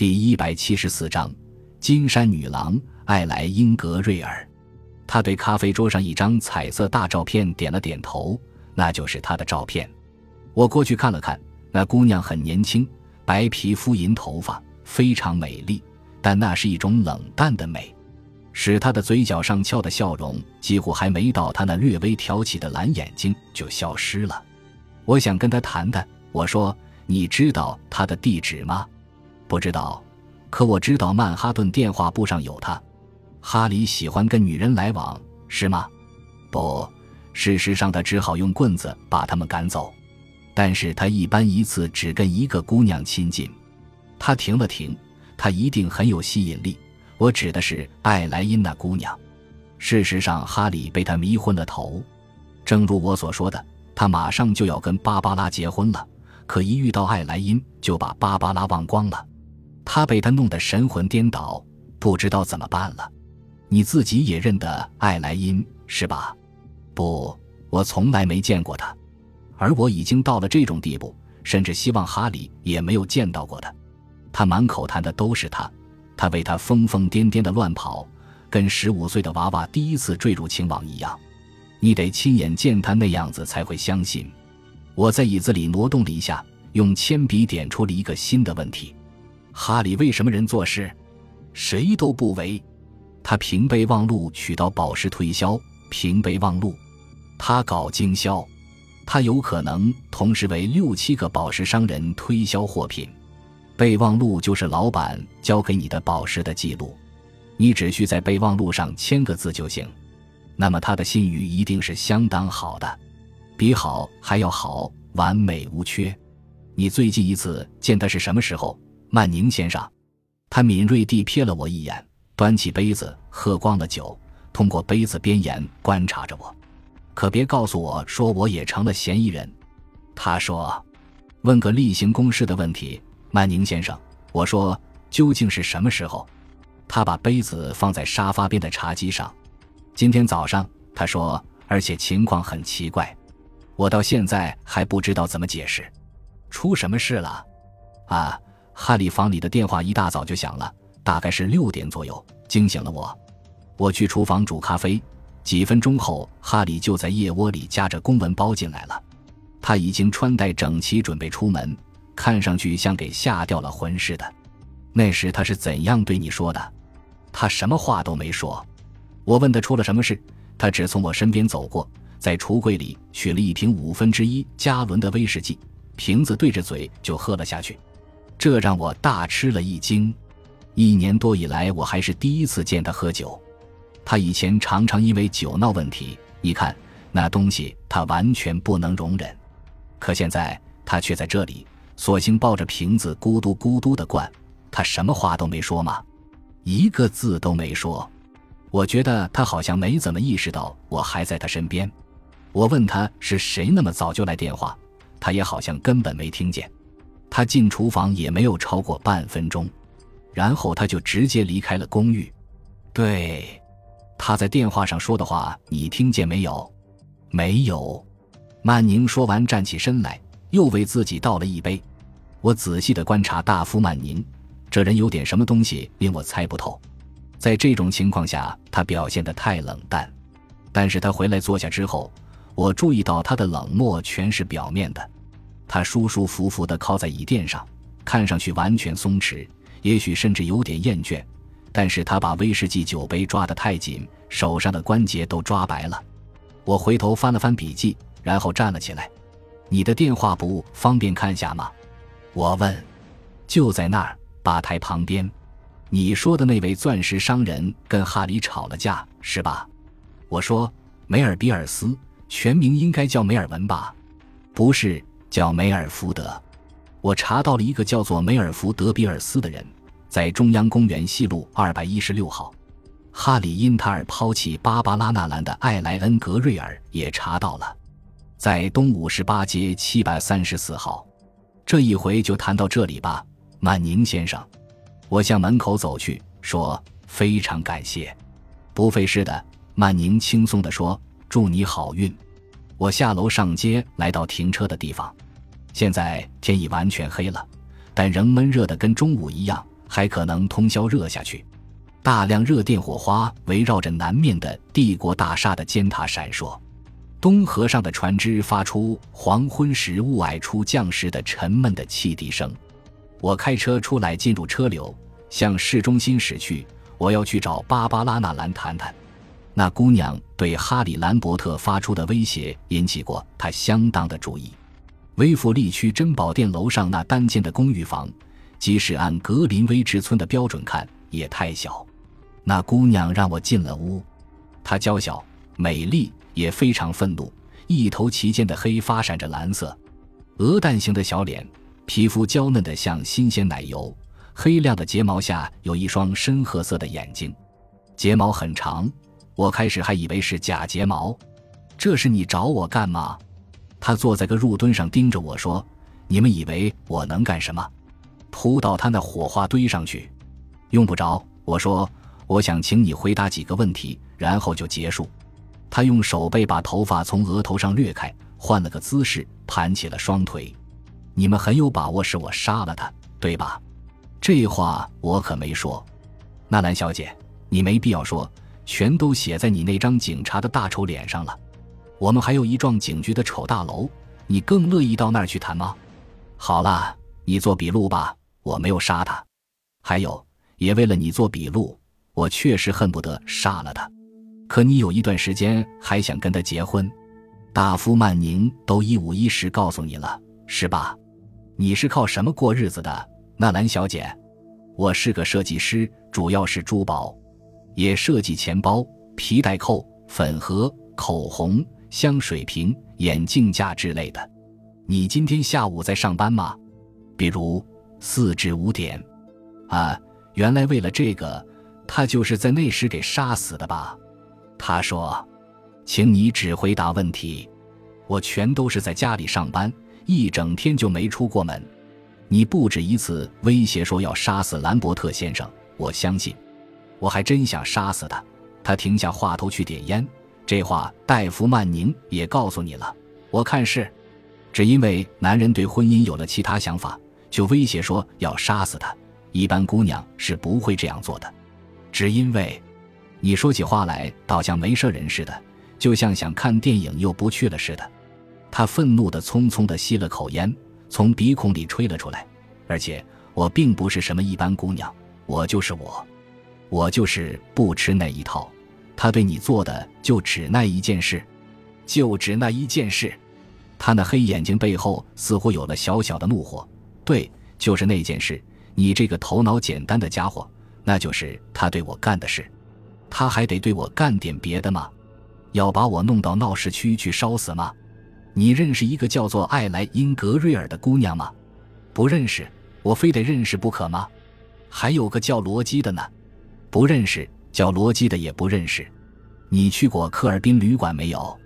第一百七十四章，金山女郎艾莱英格瑞尔。他对咖啡桌上一张彩色大照片点了点头，那就是她的照片。我过去看了看，那姑娘很年轻，白皮肤、银头发，非常美丽，但那是一种冷淡的美，使她的嘴角上翘的笑容几乎还没到她那略微挑起的蓝眼睛就消失了。我想跟她谈谈，我说：“你知道她的地址吗？”不知道，可我知道曼哈顿电话簿上有他。哈里喜欢跟女人来往，是吗？不，事实上他只好用棍子把他们赶走。但是他一般一次只跟一个姑娘亲近。他停了停，他一定很有吸引力。我指的是艾莱因那姑娘。事实上，哈里被他迷昏了头。正如我所说的，他马上就要跟芭芭拉结婚了，可一遇到艾莱因，就把芭芭拉忘光了。他被他弄得神魂颠倒，不知道怎么办了。你自己也认得艾莱因是吧？不，我从来没见过他，而我已经到了这种地步，甚至希望哈里也没有见到过他。他满口谈的都是他，他为他疯疯癫癫的乱跑，跟十五岁的娃娃第一次坠入情网一样。你得亲眼见他那样子才会相信。我在椅子里挪动了一下，用铅笔点出了一个新的问题。哈里为什么人做事，谁都不为？他凭备忘录取到宝石推销，凭备忘录，他搞经销，他有可能同时为六七个宝石商人推销货品。备忘录就是老板交给你的宝石的记录，你只需在备忘录上签个字就行。那么他的信誉一定是相当好的，比好还要好，完美无缺。你最近一次见他是什么时候？曼宁先生，他敏锐地瞥了我一眼，端起杯子喝光了酒，通过杯子边沿观察着我。可别告诉我说我也成了嫌疑人。他说：“问个例行公事的问题，曼宁先生。”我说：“究竟是什么时候？”他把杯子放在沙发边的茶几上。今天早上，他说，而且情况很奇怪，我到现在还不知道怎么解释。出什么事了？啊？哈利房里的电话一大早就响了，大概是六点左右，惊醒了我。我去厨房煮咖啡，几分钟后，哈利就在腋窝里夹着公文包进来了。他已经穿戴整齐，准备出门，看上去像给吓掉了魂似的。那时他是怎样对你说的？他什么话都没说。我问他出了什么事，他只从我身边走过，在橱柜里取了一瓶五分之一加仑的威士忌，瓶子对着嘴就喝了下去。这让我大吃了一惊，一年多以来，我还是第一次见他喝酒。他以前常常因为酒闹问题，你看那东西他完全不能容忍。可现在他却在这里，索性抱着瓶子咕嘟咕嘟的灌。他什么话都没说吗？一个字都没说。我觉得他好像没怎么意识到我还在他身边。我问他是谁那么早就来电话，他也好像根本没听见。他进厨房也没有超过半分钟，然后他就直接离开了公寓。对，他在电话上说的话，你听见没有？没有。曼宁说完，站起身来，又为自己倒了一杯。我仔细的观察大夫曼宁，这人有点什么东西令我猜不透。在这种情况下，他表现得太冷淡。但是他回来坐下之后，我注意到他的冷漠全是表面的。他舒舒服服地靠在椅垫上，看上去完全松弛，也许甚至有点厌倦。但是他把威士忌酒杯抓得太紧，手上的关节都抓白了。我回头翻了翻笔记，然后站了起来。你的电话簿方便看下吗？我问。就在那儿，吧台旁边。你说的那位钻石商人跟哈里吵了架，是吧？我说。梅尔比尔斯，全名应该叫梅尔文吧？不是。叫梅尔福德，我查到了一个叫做梅尔福德比尔斯的人，在中央公园西路二百一十六号。哈里因塔尔抛弃芭芭拉纳兰的艾莱恩格瑞尔也查到了，在东五十八街七百三十四号。这一回就谈到这里吧，曼宁先生。我向门口走去，说：“非常感谢，不费事的。”曼宁轻松地说：“祝你好运。”我下楼上街，来到停车的地方。现在天已完全黑了，但仍闷热的跟中午一样，还可能通宵热下去。大量热电火花围绕着南面的帝国大厦的尖塔闪烁，东河上的船只发出黄昏时雾霭出降时的沉闷的汽笛声。我开车出来，进入车流，向市中心驶去。我要去找芭芭拉·纳兰谈谈。那姑娘对哈里·兰伯特发出的威胁引起过他相当的注意。威弗利区珍宝店楼上那单间的公寓房，即使按格林威治村的标准看，也太小。那姑娘让我进了屋，她娇小、美丽，也非常愤怒。一头齐肩的黑发闪着蓝色，鹅蛋形的小脸，皮肤娇嫩的像新鲜奶油，黑亮的睫毛下有一双深褐色的眼睛，睫毛很长。我开始还以为是假睫毛。这是你找我干嘛？她坐在个入墩上盯着我说：“你们以为我能干什么？扑到他那火化堆上去？用不着。”我说。我想请你回答几个问题，然后就结束。他用手背把头发从额头上掠开，换了个姿势，盘起了双腿。你们很有把握是我杀了他，对吧？这话我可没说。纳兰小姐，你没必要说，全都写在你那张警察的大丑脸上了。我们还有一幢警局的丑大楼，你更乐意到那儿去谈吗？好了，你做笔录吧，我没有杀他。还有，也为了你做笔录。我确实恨不得杀了他，可你有一段时间还想跟他结婚，大夫曼宁都一五一十告诉你了，是吧？你是靠什么过日子的，纳兰小姐？我是个设计师，主要是珠宝，也设计钱包、皮带扣、粉盒、口红、香水瓶、眼镜架之类的。你今天下午在上班吗？比如四至五点。啊，原来为了这个。他就是在那时给杀死的吧？他说：“请你只回答问题。我全都是在家里上班，一整天就没出过门。你不止一次威胁说要杀死兰伯特先生，我相信。我还真想杀死他。”他停下话头去点烟。这话戴夫曼宁也告诉你了。我看是，只因为男人对婚姻有了其他想法，就威胁说要杀死他。一般姑娘是不会这样做的。只因为，你说起话来倒像没事人似的，就像想看电影又不去了似的。他愤怒的匆匆的吸了口烟，从鼻孔里吹了出来。而且我并不是什么一般姑娘，我就是我，我就是不吃那一套。他对你做的就只那一件事，就只那一件事。他那黑眼睛背后似乎有了小小的怒火。对，就是那件事。你这个头脑简单的家伙。那就是他对我干的事，他还得对我干点别的吗？要把我弄到闹市区去烧死吗？你认识一个叫做艾莱因格瑞尔的姑娘吗？不认识，我非得认识不可吗？还有个叫罗基的呢，不认识，叫罗基的也不认识。你去过科尔宾旅馆没有？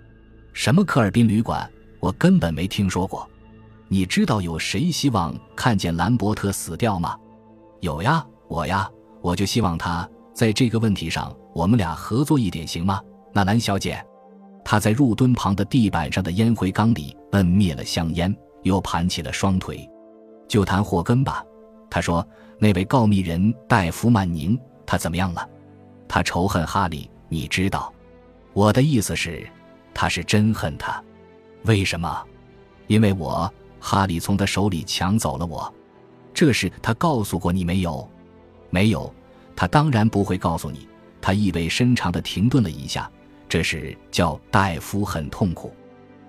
什么科尔宾旅馆？我根本没听说过。你知道有谁希望看见兰伯特死掉吗？有呀，我呀。我就希望他在这个问题上，我们俩合作一点，行吗？纳兰小姐，他在入墩旁的地板上的烟灰缸里摁灭了香烟，又盘起了双腿。就谈霍根吧。他说：“那位告密人戴夫曼宁，他怎么样了？他仇恨哈利，你知道。我的意思是，他是真恨他。为什么？因为我哈利从他手里抢走了我。这事他告诉过你没有？”没有，他当然不会告诉你。他意味深长地停顿了一下，这是叫戴夫很痛苦，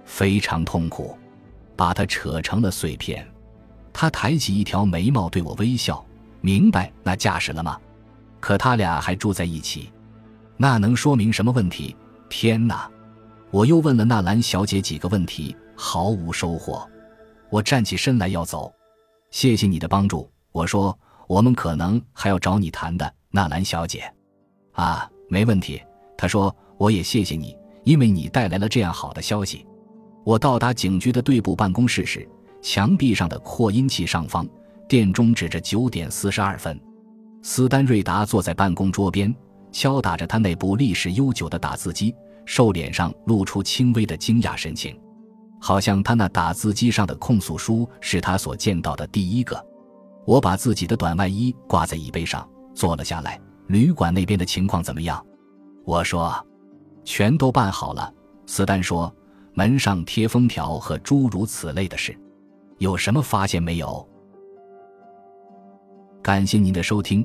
非常痛苦，把他扯成了碎片。他抬起一条眉毛对我微笑，明白那架势了吗？可他俩还住在一起，那能说明什么问题？天哪！我又问了纳兰小姐几个问题，毫无收获。我站起身来要走，谢谢你的帮助。我说。我们可能还要找你谈的，纳兰小姐。啊，没问题。他说：“我也谢谢你，因为你带来了这样好的消息。”我到达警局的队部办公室时，墙壁上的扩音器上方，电钟指着九点四十二分。斯丹瑞达坐在办公桌边，敲打着他那部历史悠久的打字机，瘦脸上露出轻微的惊讶神情，好像他那打字机上的控诉书是他所见到的第一个。我把自己的短外衣挂在椅背上，坐了下来。旅馆那边的情况怎么样？我说，全都办好了。斯丹说，门上贴封条和诸如此类的事，有什么发现没有？感谢您的收听，